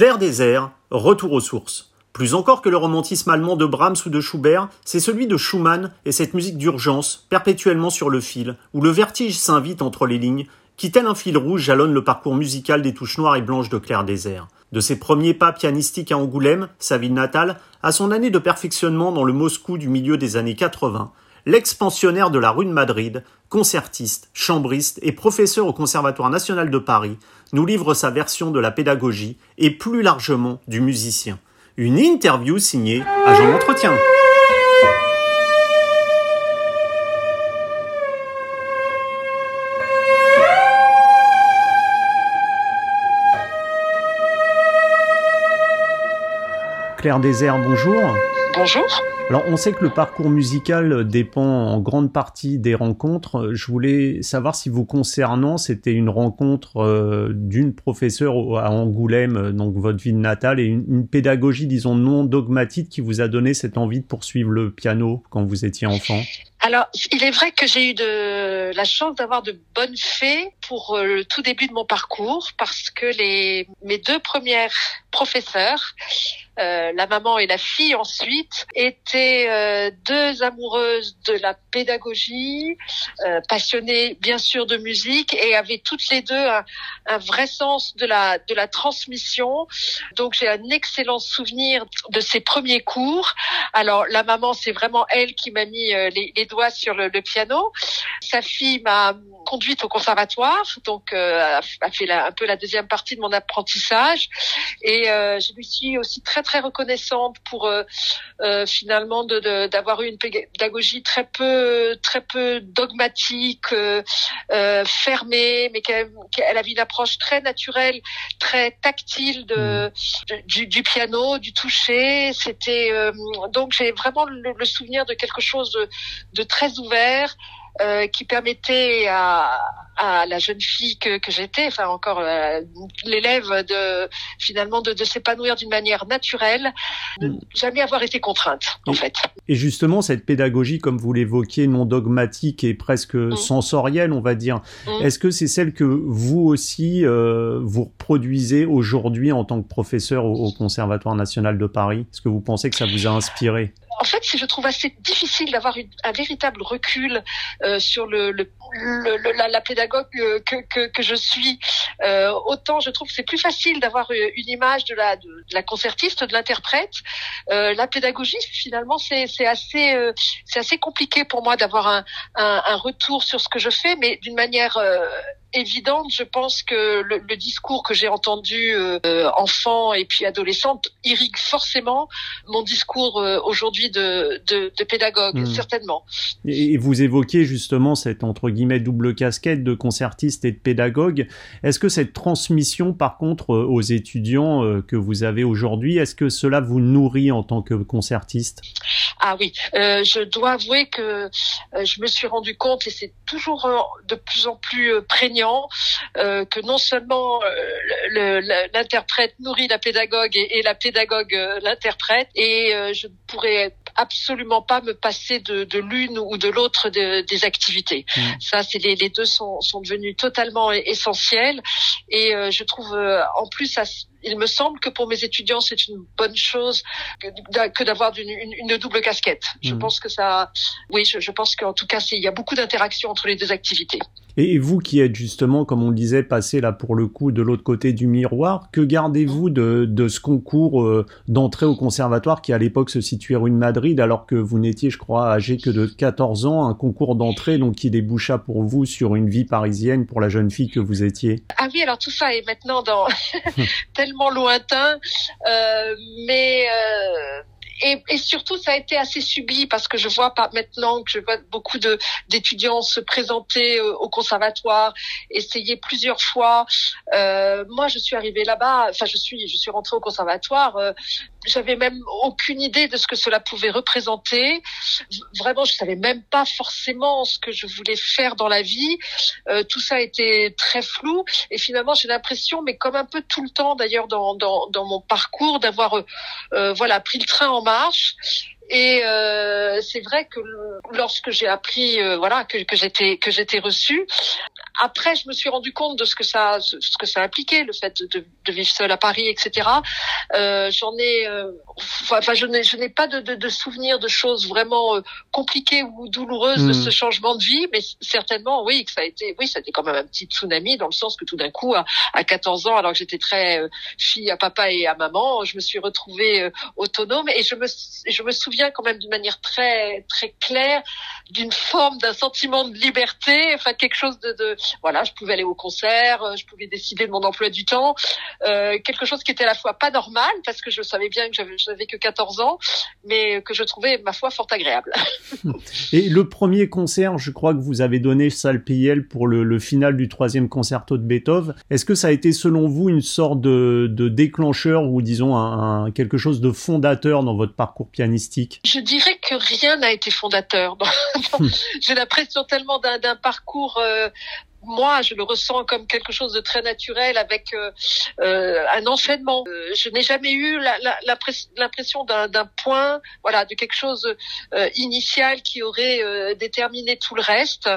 Clair des airs, retour aux sources. Plus encore que le romantisme allemand de Brahms ou de Schubert, c'est celui de Schumann et cette musique d'urgence, perpétuellement sur le fil, où le vertige s'invite entre les lignes, qui tel un fil rouge jalonne le parcours musical des touches noires et blanches de Clair des airs. De ses premiers pas pianistiques à Angoulême, sa ville natale, à son année de perfectionnement dans le Moscou du milieu des années 80, l'expansionnaire de la rue de Madrid, concertiste, chambriste et professeur au Conservatoire national de Paris, nous livre sa version de la pédagogie et plus largement du musicien. Une interview signée Agent d'entretien. Claire Désert, bonjour. Bonjour. Alors, on sait que le parcours musical dépend en grande partie des rencontres. Je voulais savoir si vous concernant, c'était une rencontre euh, d'une professeure à Angoulême, donc votre ville natale, et une, pédagogie, disons, non dogmatique qui vous a donné cette envie de poursuivre le piano quand vous étiez enfant? Alors, il est vrai que j'ai eu de la chance d'avoir de bonnes fées pour euh, le tout début de mon parcours parce que les mes deux premières professeurs euh, la maman et la fille ensuite, étaient euh, deux amoureuses de la pédagogie, euh, passionnées bien sûr de musique et avaient toutes les deux un, un vrai sens de la de la transmission. Donc j'ai un excellent souvenir de ces premiers cours. Alors la maman, c'est vraiment elle qui m'a mis les, les, doigts sur le, le piano. Sa fille m'a conduite au conservatoire, donc a fait un peu la deuxième partie de mon apprentissage. Et je lui suis aussi très très reconnaissante pour euh, euh, finalement de, d'avoir eu une pédagogie très peu très peu dogmatique, euh, fermée, mais qu'elle, qu'elle avait une approche très naturelle, très tactile de, mmh. du, du, piano, du toucher. C'était donc j'ai vraiment le, le, souvenir de quelque chose de, de très ouvert euh, qui permettait à, à, la jeune fille que, que j'étais, enfin encore euh, l'élève, de finalement de, de s'épanouir d'une manière naturelle, de mm. jamais avoir été contrainte en fait. Et justement cette pédagogie, comme vous l'évoquiez, non dogmatique et presque mm. sensorielle, on va dire, mm. est-ce que c'est celle que vous aussi euh, vous reproduisez aujourd'hui en tant que professeur au, au Conservatoire national de Paris? Est-ce que vous pensez que ça vous a inspiré? En fait, je trouve assez difficile d'avoir un véritable recul euh, sur le, la, pédagogue que, que, je suis. Euh, autant je trouve que c'est plus facile d'avoir une image de la, de, la concertiste, de l'interprète. Euh, la pédagogie, finalement, c'est assez, euh, assez compliqué pour moi d'avoir un, retour sur ce que je fais, mais d'une manière euh, évidente, je pense que le, le discours que j'ai entendu euh, enfant et puis adolescente irrigue forcément mon discours euh, aujourd'hui de, de, de, pédagogue, hmm. certainement. Et vous évoquez justement cette entre guillemets double casquette de concertiste et de pédagogue. Est-ce que cette transmission, par contre, euh, aux étudiants euh, que vous avez aujourd'hui, est-ce que cela vous nourrit en tant que concertiste? Ah oui, euh, je dois avouer que je me suis rendu compte, et c'est toujours de plus en plus prégnant euh, que non seulement euh, l'interprète nourrit la pédagogue et, la pédagogue euh, l'interprète, et je pourrais absolument pas me passer de, de l'une ou de l'autre de, des activités. Mmh. Ça, c'est les, les, deux sont, sont devenus totalement essentiels, et je trouve en plus ça il me semble que pour mes étudiants, c'est une bonne chose que d'avoir une, une, double casquette. Je mmh. pense que ça, oui, je, je pense qu'en tout cas, il y a beaucoup d'interactions entre les deux activités. Et vous qui êtes justement, comme on le disait, passé là pour le coup de l'autre côté du miroir, que gardez-vous de, de ce concours euh, d'entrée au conservatoire qui à l'époque se situait rue de Madrid alors que vous n'étiez, je crois, âgé que de 14 ans, un concours d'entrée donc qui déboucha pour vous sur une vie parisienne pour la jeune fille que vous étiez? Ah oui, alors tout ça est maintenant dans lointain, euh, mais euh, et, surtout, ça a été assez subi parce que je vois pas maintenant que je vois beaucoup de d'étudiants se présenter au conservatoire, essayer plusieurs fois. Euh, moi, je suis arrivée là-bas. Enfin, je suis je suis rentrée au conservatoire. Euh, j'avais même aucune idée de ce que cela pouvait représenter. Vraiment, je savais même pas forcément ce que je voulais faire dans la vie. Euh, tout ça était très flou. Et finalement, j'ai l'impression, mais comme un peu tout le temps d'ailleurs dans, dans, dans mon parcours, d'avoir euh, voilà pris le train en marche et euh, c'est vrai que lorsque j'ai appris, euh, voilà, que j'étais que j'étais reçue, après, je me suis rendu compte de ce que ça, ce que ça impliquait, le fait de, de vivre seul à Paris, etc. Euh, J'en ai, euh, enfin, je n'ai, je n'ai pas de, de, de souvenirs de choses vraiment euh, compliquées ou douloureuses de hmm. ce changement de vie, mais certainement, oui, que ça a été, oui, ça a été quand même un petit tsunami dans le sens que tout d'un coup, à, à 14 ans, alors que j'étais très euh, fille à papa et à maman, je me suis retrouvée euh, autonome et je me, je me souviens quand même d'une manière très, très claire d'une forme, d'un sentiment de liberté, enfin quelque chose de, de voilà, je pouvais aller au concert, euh, je pouvais décider de mon emploi du temps, euh, quelque chose qui était à la fois pas normal parce que je savais bien que j'avais, j'avais que 14 ans, mais que je trouvais ma foi fort agréable. Et le premier concert, je crois que vous avez donné salle PIL pour le, le, final du troisième concerto de Beethoven. Est-ce que ça a été selon vous une sorte de, de déclencheur ou disons un, un, quelque chose de fondateur dans votre parcours pianistique? Je dirais que rien n'a été fondateur. J'ai l'impression tellement d'un parcours euh, moi, je le ressens comme quelque chose de très naturel avec euh, euh un enchaînement. Euh, je n'ai jamais eu l'impression d'un point, voilà, de quelque chose euh, initial qui aurait déterminé tout le reste.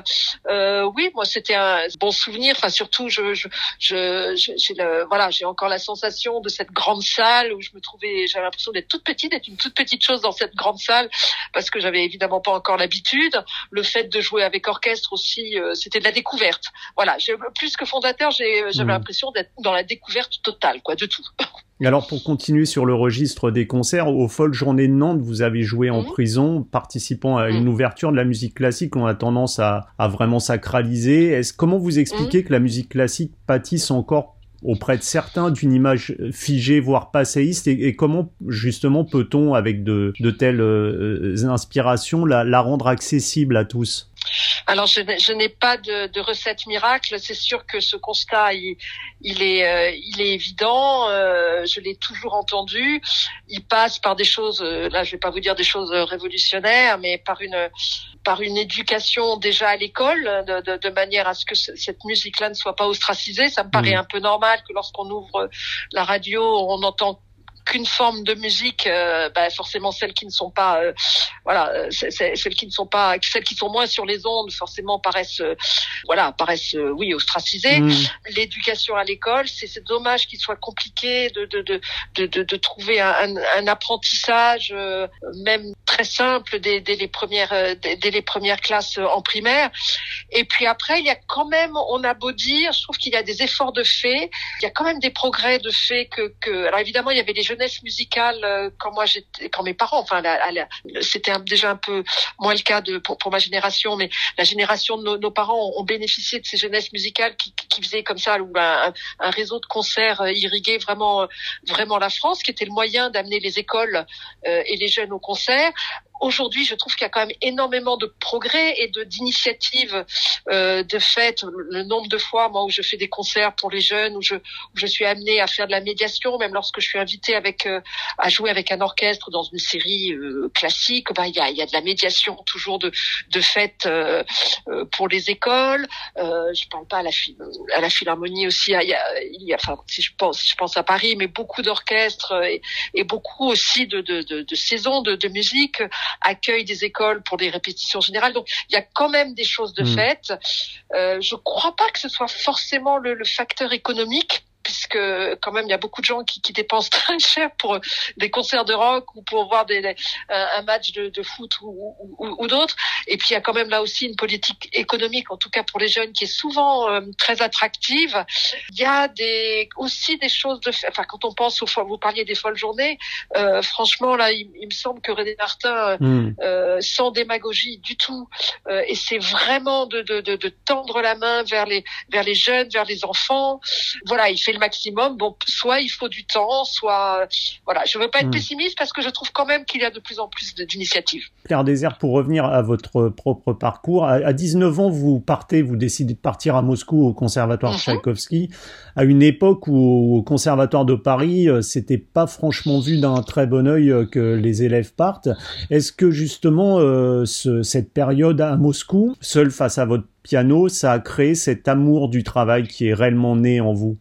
oui, moi, c'était un bon souvenir. Enfin, surtout, je, je, je, le, voilà, j'ai encore la sensation de cette grande salle où je me trouvais, j'avais l'impression d'être toute petite, d'être une toute petite chose dans cette grande salle parce que j'avais évidemment pas encore l'habitude. Le fait de jouer avec orchestre aussi, c'était de la découverte voilà, plus que fondateur, j'avais mmh. l'impression d'être dans la découverte totale, quoi, de tout. Et alors, pour continuer sur le registre des concerts, aux Folles Journées de Nantes, vous avez joué en mmh. prison, participant à une mmh. ouverture de la musique classique qu'on a tendance à, à vraiment sacraliser. Est-ce comment vous expliquez que la musique classique pâtisse encore auprès de certains d'une image figée, voire passéiste, et, comment justement peut-on, avec de, de telles euh, inspirations, la, la rendre accessible à tous? Alors, je, n'ai pas de, de, recette miracle. C'est sûr que ce constat, il, est, euh, il est évident. Euh, je l'ai toujours entendu. Il passe par des choses. Euh, là, je vais pas vous dire des choses révolutionnaires, mais par une par une éducation déjà à l'école, de, de, de, manière à ce que cette musique-là ne soit pas ostracisée. Ça me paraît mmh. un peu normal que lorsqu'on ouvre la radio, on entend qu'une forme de musique, euh, bah forcément celles qui ne sont pas, euh, voilà, euh, celles qui ne sont pas, celles qui sont moins sur les ondes, forcément paraissent, voilà, paraissent, oui, ostracisées. Mm. L'éducation à l'école, c'est dommage qu'il soit compliqué de de de de, de, trouver un, un, apprentissage, même très simple dès, dès les premières dès, dès, les premières classes en primaire. Et puis après, il y a quand même, on a beau dire, je trouve qu'il y a des efforts de fait, il y a quand même des progrès de fait que que, alors évidemment, il y avait les jeunesse musicale euh, quand moi j'étais, quand mes parents, enfin, c'était déjà un peu moins le cas pour, ma génération, mais la génération de nos, parents ont, bénéficié de ces jeunesses musicales qui, faisaient comme ça un, réseau de concerts euh, irrigués vraiment vraiment la France, qui était le moyen d'amener les écoles euh, et les jeunes au concert aujourd'hui, je trouve qu'il y a quand même énormément de progrès et de d'initiatives euh, de fait. Le nombre de fois, moi, où je fais des concerts pour les jeunes, où je où je suis amenée à faire de la médiation, même lorsque je suis invitée avec euh, à jouer avec un orchestre dans une série euh, classique, bah il y a y a de la médiation toujours de de fait euh, euh, pour les écoles. je parle pas à la à la philharmonie aussi. Il y a, y a enfin si je pense je pense à Paris, mais beaucoup d'orchestres et, beaucoup aussi de de, de, saisons de musique accueil des écoles pour des répétitions générales. Donc il y a quand même des choses de mmh. fait. Euh, je crois pas que ce soit forcément le, le facteur économique puisque quand même il y a beaucoup de gens qui, qui dépensent très cher pour des concerts de rock ou pour voir des, un match de, de foot ou, ou, ou d'autres. Et puis il y a quand même là aussi une politique économique, en tout cas pour les jeunes, qui est souvent euh, très attractive. Il y a des aussi des choses de, enfin quand on pense aux vous parliez des folles journées, euh, franchement là il, il, me semble que René Martin, mm. euh, sans démagogie du tout, euh, et c'est vraiment de, de, de, de tendre la main vers les vers les jeunes, vers les enfants. Voilà, il fait le maximum. Bon, soit il faut du temps, soit voilà. Je veux pas être hmm. pessimiste parce que je trouve quand même qu'il y a de plus en plus d'initiatives. Claire Désert, pour revenir à votre propre parcours, à 19 ans, vous partez, vous décidez de partir à Moscou au Conservatoire mm Tchaïkovski, à une époque où au Conservatoire de Paris, euh, c'était pas franchement vu d'un très bon œil euh, que les élèves partent. Est-ce que justement euh, ce, cette période à Moscou, seul face à votre piano, ça a créé cet amour du travail qui est réellement né en vous?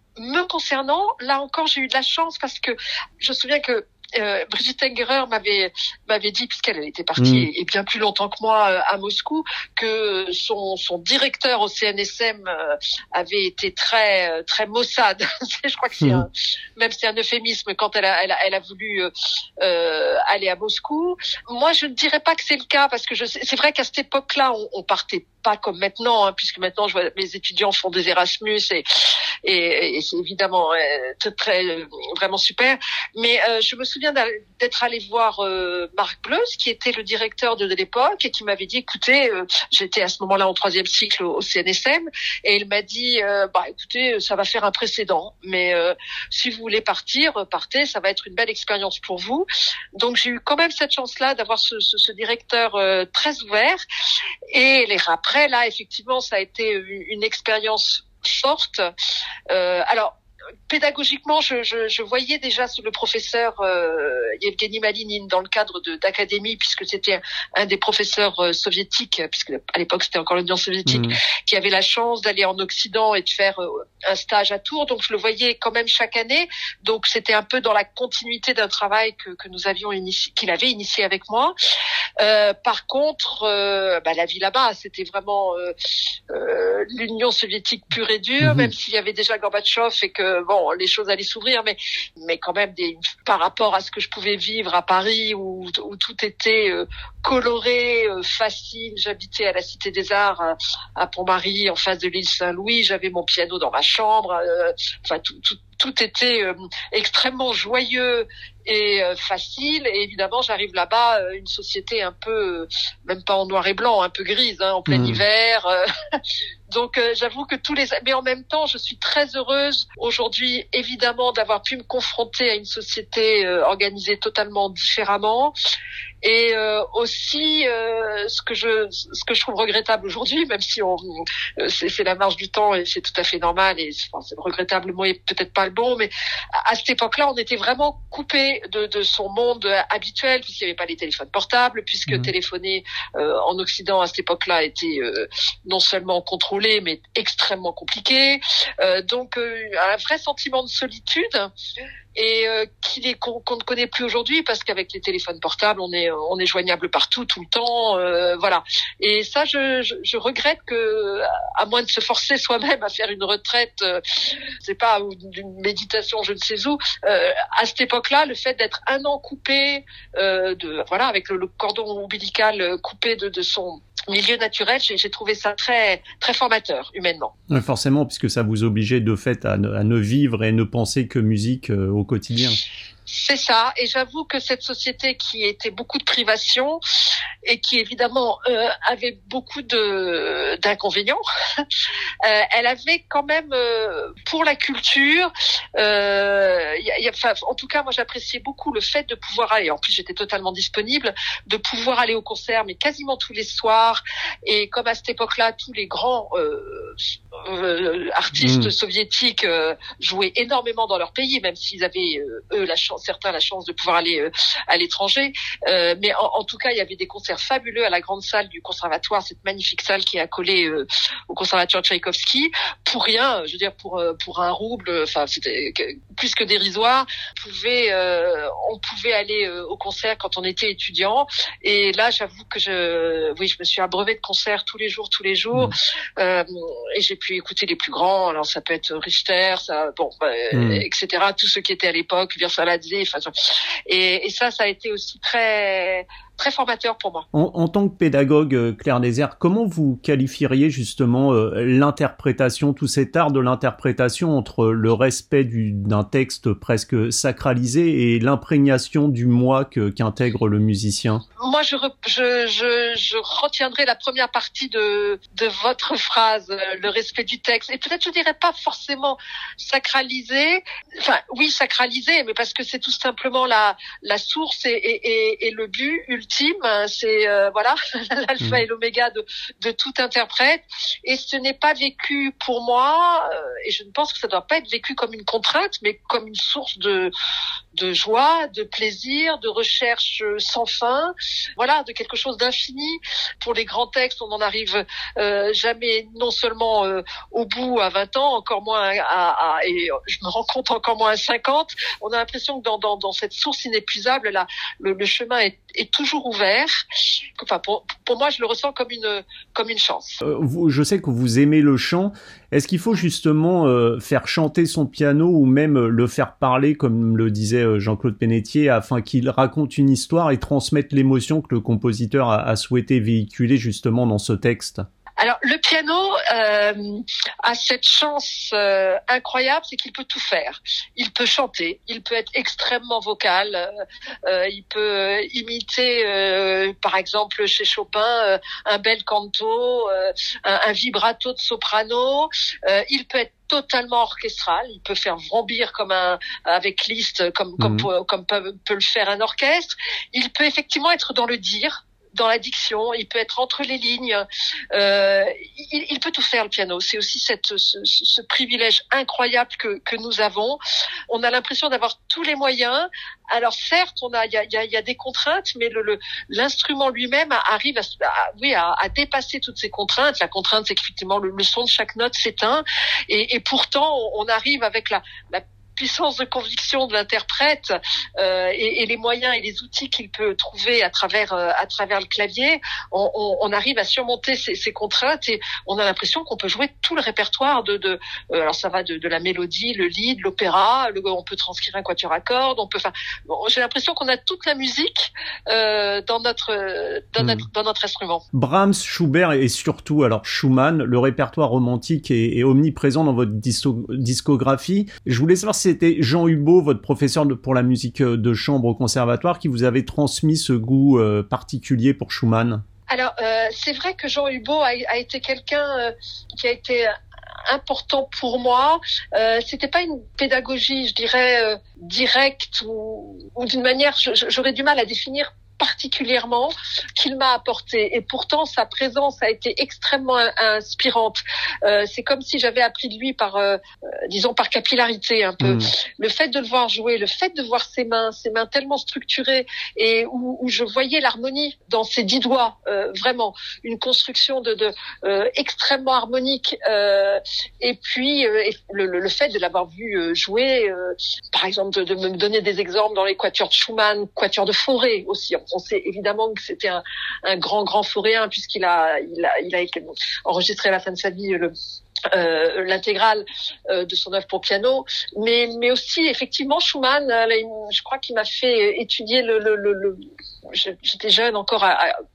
Concernant, là encore, j'ai eu de la chance parce que je me souviens que euh, Brigitte Engerer m'avait m'avait dit puisqu'elle était partie mm. et bien plus longtemps que moi euh, à Moscou que son son directeur au CNSM euh, avait été très très maussade. je crois que c'est mm. même c'est un euphémisme quand elle a elle a, elle a voulu aller à Moscou. Moi, je ne dirais pas que c'est le cas parce que je c'est vrai qu'à cette époque-là, on, on partait pas comme maintenant, hein, puisque maintenant je vois mes étudiants font des Erasmus et, et, et c'est évidemment très, très, vraiment super. Mais euh, je me souviens d'être allé voir euh, Marc Bleus, qui était le directeur de, l'époque et qui m'avait dit, écoutez, euh, j'étais à ce moment-là en troisième cycle au, CNSM, et il m'a dit, bah écoutez, ça va faire un précédent, mais si vous voulez partir, partez, ça va être une belle expérience pour vous. Donc j'ai eu quand même cette chance-là d'avoir ce, ce, ce, directeur très ouvert. Et les après là, effectivement, ça a été une expérience forte. Euh, alors pédagogiquement, je, je, je, voyais déjà le professeur euh, Yevgeny Malinine dans le cadre d'académie, puisque c'était un, des professeurs euh, soviétiques, puisque à l'époque c'était encore l'Union soviétique, mmh. qui avait la chance d'aller en Occident et de faire euh, un stage à Tours. Donc je le voyais quand même chaque année. Donc c'était un peu dans la continuité d'un travail que, que nous avions initié, qu'il avait initié avec moi. Euh, par contre, euh, bah, la vie là-bas, c'était vraiment l'Union soviétique pure et dure, mmh. même s'il y avait déjà Gorbatchev et que bon, les choses allaient s'ouvrir, mais mais quand même des par rapport à ce que je pouvais vivre à Paris où, où tout était euh, coloré, euh, facile. J'habitais à la Cité des Arts à, à Pont-Marie, en face de l'île Saint-Louis. J'avais mon piano dans ma chambre. Euh, enfin, tout, tout, tout était extrêmement joyeux et facile. Et évidemment, j'arrive là-bas, une société un peu, même pas en noir et blanc, un peu grise, hein, en plein mmh. hiver. Donc euh, j'avoue que tous les mais en même temps je suis très heureuse aujourd'hui évidemment d'avoir pu me confronter à une société euh, organisée totalement différemment et euh, aussi ce que je ce que je trouve regrettable aujourd'hui même si on c'est la marge du temps et c'est tout à fait normal et enfin, c'est regrettable le mot est peut-être pas le bon mais à, cette époque-là on était vraiment coupé de, de son monde habituel puisqu'il n'y avait pas les téléphones portables puisque mmh. téléphoner en Occident à cette époque-là était non seulement contrôlé mais extrêmement compliqué. Euh, donc euh, un vrai sentiment de solitude et euh, qu'on ne connaît plus aujourd'hui parce qu'avec les téléphones portables on est on est joignable partout tout le temps euh, voilà et ça je, regrette que à moins de se forcer soi-même à faire une retraite euh, c'est pas ou d'une méditation je ne sais où euh, à cette époque-là le fait d'être un an coupé de voilà avec le, cordon ombilical coupé de, son milieu naturel, j'ai trouvé ça très très formateur humainement. forcément, puisque ça vous obligeait de fait à ne, vivre et ne penser que musique euh, au quotidien. C'est ça, et j'avoue que cette société qui était beaucoup de privation et qui évidemment euh, avait beaucoup de d'inconvénients, euh, elle avait quand même euh, pour la culture, euh, y a, y a, en tout cas moi j'appréciais beaucoup le fait de pouvoir aller, en plus j'étais totalement disponible, de pouvoir aller au concert mais quasiment tous les soirs, et comme à cette époque-là tous les grands euh, artistes mmh. soviétiques jouaient énormément dans leur pays, même s'ils avaient eux la chance certains la chance de pouvoir aller euh, à l'étranger. Euh, mais en, tout cas, il y avait des concerts fabuleux à la grande salle du conservatoire, cette magnifique salle qui est accolée euh, au conservatoire Tchaïkovski. Pour rien, je veux dire pour pour un rouble, enfin c'était plus que dérisoire. On pouvait on pouvait aller au concert quand on était étudiant. Et là, j'avoue que je oui, je me suis abreuvé de concerts tous les jours, tous les jours, mmh. et j'ai pu écouter les plus grands. Alors ça peut être Richter, ça bon, bah, mmh. etc. Tous ceux qui étaient à l'époque, Et ça, ça a été aussi très très formateur pour moi. En, tant que pédagogue, euh, Claire Désert, comment vous qualifieriez justement euh, l'interprétation, tout cet art de l'interprétation entre le respect d'un texte presque sacralisé et l'imprégnation du moi qu'intègre le musicien? Moi, je, je, je, je, retiendrai la première partie de, de votre phrase, euh, le respect du texte. Et peut-être je dirais pas forcément sacralisé, enfin oui sacralisé, mais parce que c'est tout simplement la, la source et, et, et, et le but ultime, c'est voilà l'alpha et l'oméga de, de tout interprète. Et ce n'est pas vécu pour moi, et je ne pense que ça ne doit pas être vécu comme une contrainte, mais comme une source de de joie, de plaisir, de recherche sans fin, voilà, de quelque chose d'infini. Pour les grands textes, on n'en arrive euh, jamais non seulement euh, au bout à 20 ans, encore moins à, à, et je me rends compte encore moins à 50. On a l'impression que dans, dans, dans, cette source inépuisable, là, le, le chemin est, est, toujours ouvert. Enfin, pour, moi, je le ressens comme une comme une chance. Euh, je sais que vous aimez le chant. Est-ce qu'il faut justement euh, faire chanter son piano ou même le faire parler, comme le disait euh, Jean-Claude Pénétier, afin qu'il raconte une histoire et transmette l'émotion que le compositeur a souhaité véhiculer justement dans ce texte? Alors le piano euh, a cette chance euh, incroyable, c'est qu'il peut tout faire. Il peut chanter, il peut être extrêmement vocal, euh, euh il peut imiter, euh, par exemple chez Chopin, un bel canto, un, un, vibrato de soprano. il peut être totalement orchestral. Il peut faire vrombir comme un avec Liszt, comme comme, mhm. comme peut, peut, le faire un orchestre. Il peut effectivement être dans le dire dans l'addiction, il peut être entre les lignes, euh, il, il, peut tout faire le piano. C'est aussi cette, ce, ce, privilège incroyable que, que nous avons. On a l'impression d'avoir tous les moyens. Alors certes, on a, il y a, y a, des contraintes, mais le, l'instrument lui-même arrive à, oui, à, à, dépasser toutes ces contraintes. La contrainte, c'est qu'effectivement le, le, son de chaque note s'éteint, et, et pourtant on, arrive avec la, la puissance de conviction de l'interprète euh, et, et, les moyens et les outils qu'il peut trouver à travers euh, à travers le clavier, on, on, on arrive à surmonter ces, ces, contraintes et on a l'impression qu'on peut jouer tout le répertoire de, de euh, alors ça va de, de, la mélodie, le lead, l'opéra, on peut transcrire un quatuor à cordes, on peut faire. Bon, J'ai l'impression qu'on a toute la musique dans notre dans, hmm. notre dans notre instrument. Brahms, Schubert et surtout alors Schumann, le répertoire romantique est, est omniprésent dans votre discographie. Je voulais savoir c'était Jean Hubot, votre professeur pour la musique euh, de chambre au conservatoire, qui vous avait transmis ce goût euh, particulier pour Schumann? Alors, euh, c'est vrai que Jean Hubot a, été quelqu'un qui a été important pour moi. Euh, C'était pas une pédagogie, je dirais, directe ou d'une manière, j'aurais du mal à définir particulièrement qu'il m'a apporté. Et pourtant, sa présence a été extrêmement inspirante. Euh, c'est comme si j'avais appris de lui par, euh, euh, disons, par capillarité un peu. Mm. Le fait de le voir jouer, le fait de voir ses mains, ses mains tellement structurées et où, où je voyais l'harmonie dans ses dix doigts, euh, vraiment une construction de, de euh, extrêmement harmonique. et puis le, le, fait de l'avoir vu jouer, par exemple, de, de, me donner des exemples dans les quatuors de Schumann, quatuors de Forêt aussi on sait évidemment que c'était un, grand, grand foréen puisqu'il a, il a, enregistré à la fin de sa vie euh, l'intégrale euh, de son œuvre pour piano, mais mais aussi effectivement Schumann, euh, je crois qu'il m'a fait étudier le, j'étais jeune encore,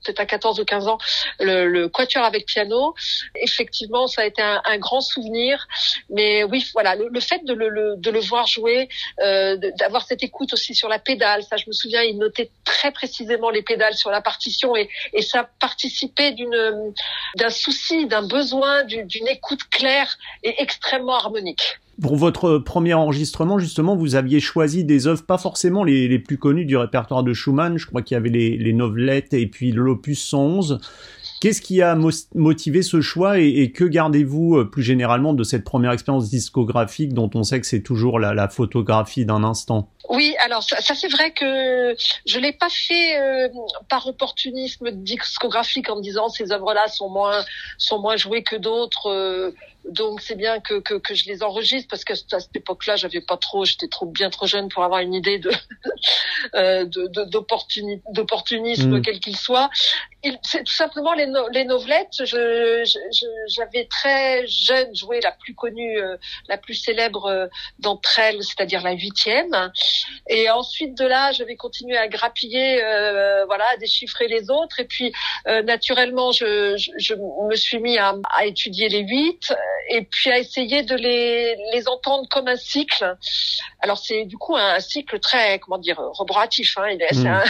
peut-être à 14 ou 15 ans, le, le, quatuor avec piano. Effectivement, ça a été un, un grand souvenir. Mais oui, voilà, le, fait de le, de le voir jouer, euh, d'avoir cette écoute aussi sur la pédale, ça, je me souviens, il notait très précisément les pédales sur la partition et, et ça participait d'une d'un souci, d'un besoin, d'une écoute claire et extrêmement harmonique. Pour votre premier enregistrement, justement, vous aviez choisi des œuvres pas forcément les, plus connues du répertoire de Schumann. Je crois qu'il y avait les, les novelettes et puis l'opus 111. Qu'est-ce qui a motivé ce choix et, que gardez-vous euh, plus généralement de cette première expérience discographique dont on sait que c'est toujours la, photographie d'un instant? Oui, alors ça, c'est vrai que je l'ai pas fait euh, par opportunisme discographique en me disant ces œuvres-là sont moins sont moins jouées que d'autres. Euh, donc c'est bien que, que, que, je les enregistre parce qu'à cette époque-là, j'avais pas trop, j'étais trop bien trop jeune pour avoir une idée de euh, d'opportunisme mm. quel qu'il soit. C'est tout simplement les, no, les novelettes. J'avais je, très jeune joué la plus connue, euh, la plus célèbre euh, d'entre elles, c'est-à-dire la huitième. Et ensuite de là, j'avais continué à grappiller, euh, voilà, à déchiffrer les autres. Et puis euh, naturellement, je, je, je, me suis mis à, à étudier les huit et puis à essayer de les, les entendre comme un cycle. Alors c'est du coup un, cycle très, comment dire, roboratif. Hein. Il est, mmh. un,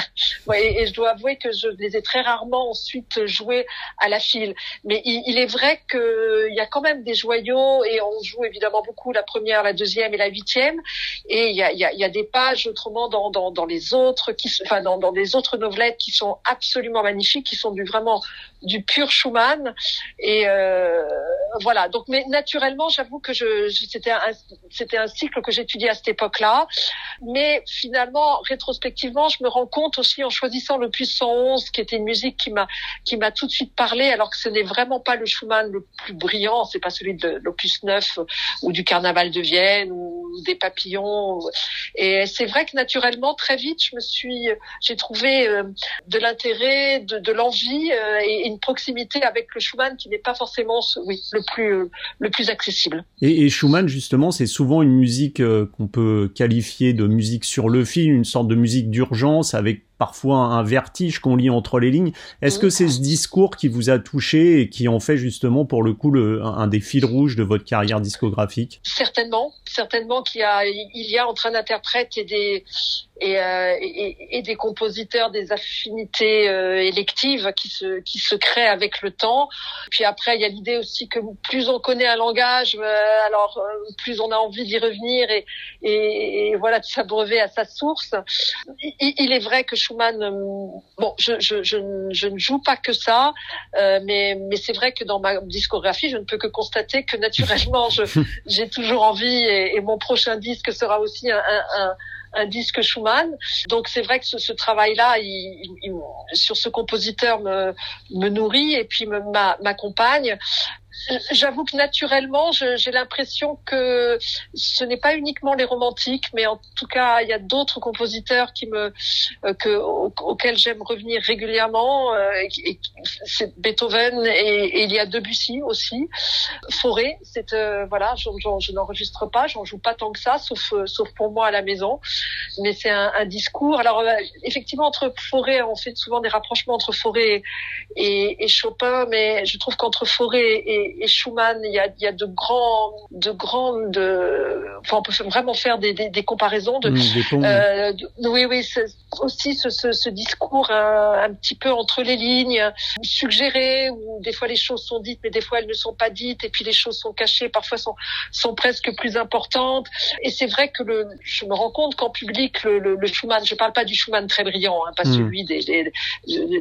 ouais, et je dois avouer que je les ai très rarement ensuite joué à la file. Mais il, est vrai qu'il y a quand même des joyaux et on joue évidemment beaucoup la première, la deuxième et la huitième. Et il y a, il y a, il y a des pages autrement dans, dans, dans les autres, qui, enfin dans, dans des autres novelettes qui sont absolument magnifiques, qui sont du vraiment du pur Schumann. Et euh, voilà. Donc, mais naturellement, j'avoue que je, c'était un, c'était un cycle que j'étudiais à cette époque-là. Mais finalement, rétrospectivement, je me rends compte aussi en choisissant l'opus 111, qui était une musique qui m'a, qui m'a tout de suite parlé, alors que ce n'est vraiment pas le Schumann le plus brillant. C'est pas celui de l'opus 9 ou du Carnaval de Vienne ou des papillons. Et c'est vrai que naturellement, très vite, je me suis, j'ai trouvé euh, de l'intérêt, de, de l'envie euh, et une proximité avec le Schumann qui n'est pas forcément oui, le plus euh, le plus accessible. Et, et Schumann justement, c'est souvent une musique euh, qu'on peut qualifier de musique sur le fil, une sorte de musique d'urgence avec parfois un vertige qu'on lit entre les lignes. Est-ce que c'est ce discours qui vous a touché et qui en fait justement pour le coup le, un des fils rouges de votre carrière discographique? Certainement, certainement qu'il y a, il y a entre un interprète et des et, euh, et, des compositeurs des affinités euh, électives qui se qui se créent avec le temps. Puis après, il y a l'idée aussi que plus on connaît un langage, euh, alors plus on a envie d'y revenir et, et, voilà de s'abreuver à sa source. Il, est vrai que Schumann, euh, bon, je, je, je, je ne joue pas que ça, mais mais c'est vrai que dans ma discographie, je ne peux que constater que naturellement, j'ai toujours envie et, et, mon prochain disque sera aussi un, un un disque Schumann. Donc c'est vrai que ce, ce travail-là, il, il, sur ce compositeur me, me nourrit et puis m'accompagne j'avoue que naturellement, j'ai l'impression que ce n'est pas uniquement les romantiques, mais en tout cas, il y a d'autres compositeurs qui me, euh, que, auxquels j'aime revenir régulièrement. Euh, c'est Beethoven et, il y a Debussy aussi. Forêt, c'est euh, voilà, je, je n'enregistre pas, j'en joue pas tant que ça, sauf sauf pour moi à la maison. Mais c'est un, un, discours. Alors effectivement, entre Forêt, on fait souvent des rapprochements entre Forêt et, et Chopin, mais je trouve qu'entre Forêt et et, Schumann, il y a, il y a de grands, de grandes, enfin on peut vraiment faire des, des, des comparaisons de, mmh, euh, oui oui aussi ce, ce, ce discours un, un, petit peu entre les lignes, suggéré où des fois les choses sont dites mais des fois elles ne sont pas dites et puis les choses sont cachées, parfois sont sont presque plus importantes et c'est vrai que le, je me rends compte qu'en public le, le, le, Schumann, je parle pas du Schumann très brillant, hein, pas mmh. celui des des,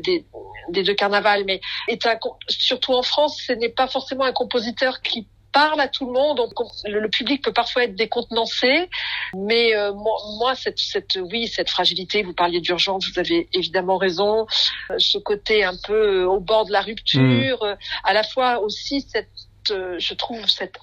des, des deux carnavals, mais est un, surtout en France, ce n'est pas forcément un compositeur qui parle à tout le monde. Donc, le, public peut parfois être décontenancé, mais euh, moi, cette, cette, oui, cette fragilité. Vous parliez d'urgence, vous avez évidemment raison. Euh, ce côté un peu euh, au bord de la rupture, mmh. à la fois aussi cette, je trouve cette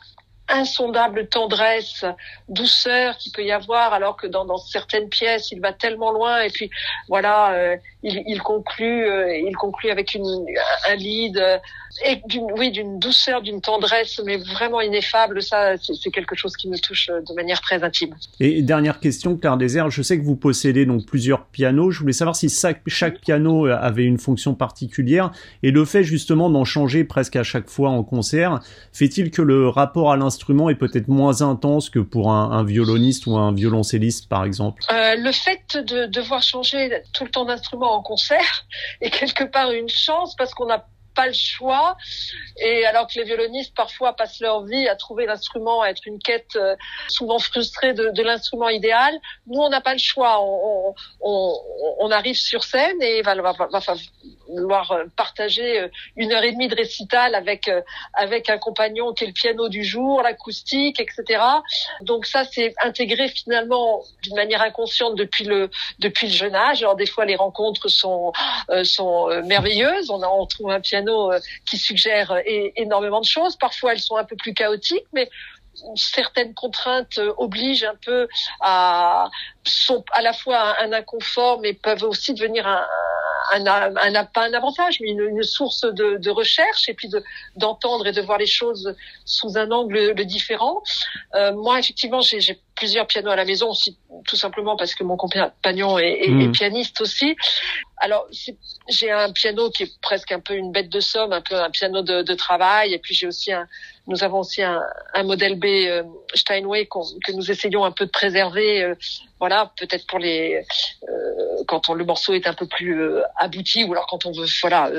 insondable tendresse, douceur qu'il peut y avoir, alors que dans, dans, certaines pièces, il va tellement loin. Et puis voilà, il, il, conclut, euh, il conclut avec une, un lead euh, et d'une, oui, d'une douceur, d'une tendresse, mais vraiment ineffable. Ça, c'est quelque chose qui me touche de manière très intime. Et dernière question, Claire Désert, je sais que vous possédez donc plusieurs pianos. Je voulais savoir si chaque, chaque piano avait une fonction particulière et le fait justement d'en changer presque à chaque fois en concert, fait-il que le rapport à l'instrument instrument est peut-être moins intense que pour un, violoniste ou un violoncelliste, par exemple? Euh, Le fait de devoir changer tout le temps d'instrument en concert est quelque part une chance parce qu'on a pas le choix. Et alors que les violonistes parfois passent leur vie à trouver l'instrument, à être une quête euh, souvent frustrée de, l'instrument idéal, nous on n'a pas le choix. On, arrive sur scène et va, va, euh, partager euh, une heure et demie de récital avec avec un compagnon qui est le piano du jour, l'acoustique, etc. Donc ça c'est intégré finalement d'une manière inconsciente depuis le depuis le jeune âge. Alors des fois les rencontres sont sont merveilleuses. On trouve un piano euh, qui suggèrent euh, énormément de choses. Parfois, elles sont un peu plus chaotiques, mais certaines contraintes euh, obligent un peu à sont à la fois un, inconfort mais peuvent aussi devenir un, un, pas un avantage mais une, source de, recherche et puis de d'entendre et de voir les choses sous un angle différent. Moi effectivement j'ai plusieurs pianos à la maison aussi, tout simplement parce que mon compagnon est, est, est hmm. pianiste aussi. Alors j'ai un piano qui est presque un peu une bête de somme, un peu un piano de, de travail, et puis j'ai aussi un, nous avons aussi un, un modèle B euh, Steinway que nous essayons un peu de préserver, euh, voilà, peut-être pour les euh, quand on, le morceau est un peu plus abouti, ou alors quand on veut voilà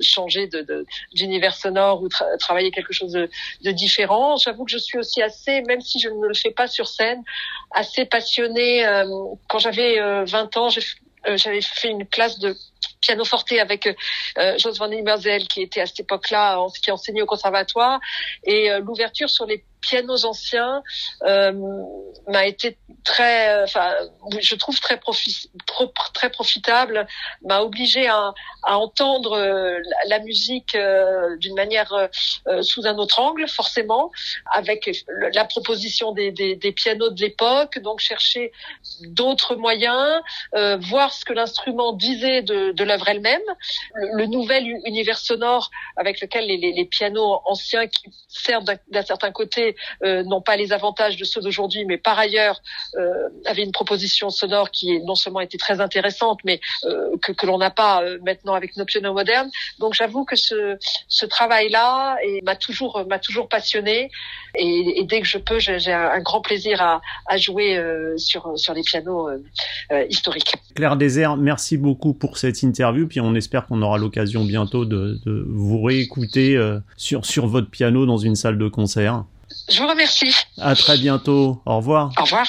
changer de d'univers sonore ou travailler quelque chose de, de différent. J'avoue que je suis aussi assez, même si je ne le fais pas sur scène, assez passionnée. quand j'avais 20 ans, j'avais fait une classe de piano forte avec euh, Jos van Immerzel qui était à cette époque-là qui enseignait au conservatoire et euh, l'ouverture sur les pianos anciens euh, m'a été très, euh, enfin, je trouve très profi très profitable, m'a obligé à, entendre euh, la, musique d'une manière sous un autre angle, forcément, avec la proposition des, des, pianos de l'époque, donc chercher d'autres moyens, voir ce que l'instrument disait de, de l'œuvre elle-même, le, nouvel univers sonore avec lequel les, les, les pianos anciens qui servent d'un certain côté euh, n'ont pas les avantages de ceux d'aujourd'hui, mais par ailleurs euh, avaient une proposition sonore qui est non seulement été très intéressante, mais euh, que, que l'on n'a pas euh, maintenant avec nos pianos modernes. Donc j'avoue que ce, ce travail-là m'a toujours toujours passionné et, et, dès que je peux, j'ai un, grand plaisir à, à jouer sur sur les pianos historiques. Claire Désert, merci beaucoup pour cette interview. Puis on espère qu'on aura l'occasion bientôt de, de, vous réécouter sur sur votre piano dans une salle de concert. Je vous remercie. À très bientôt. Au revoir. Au revoir.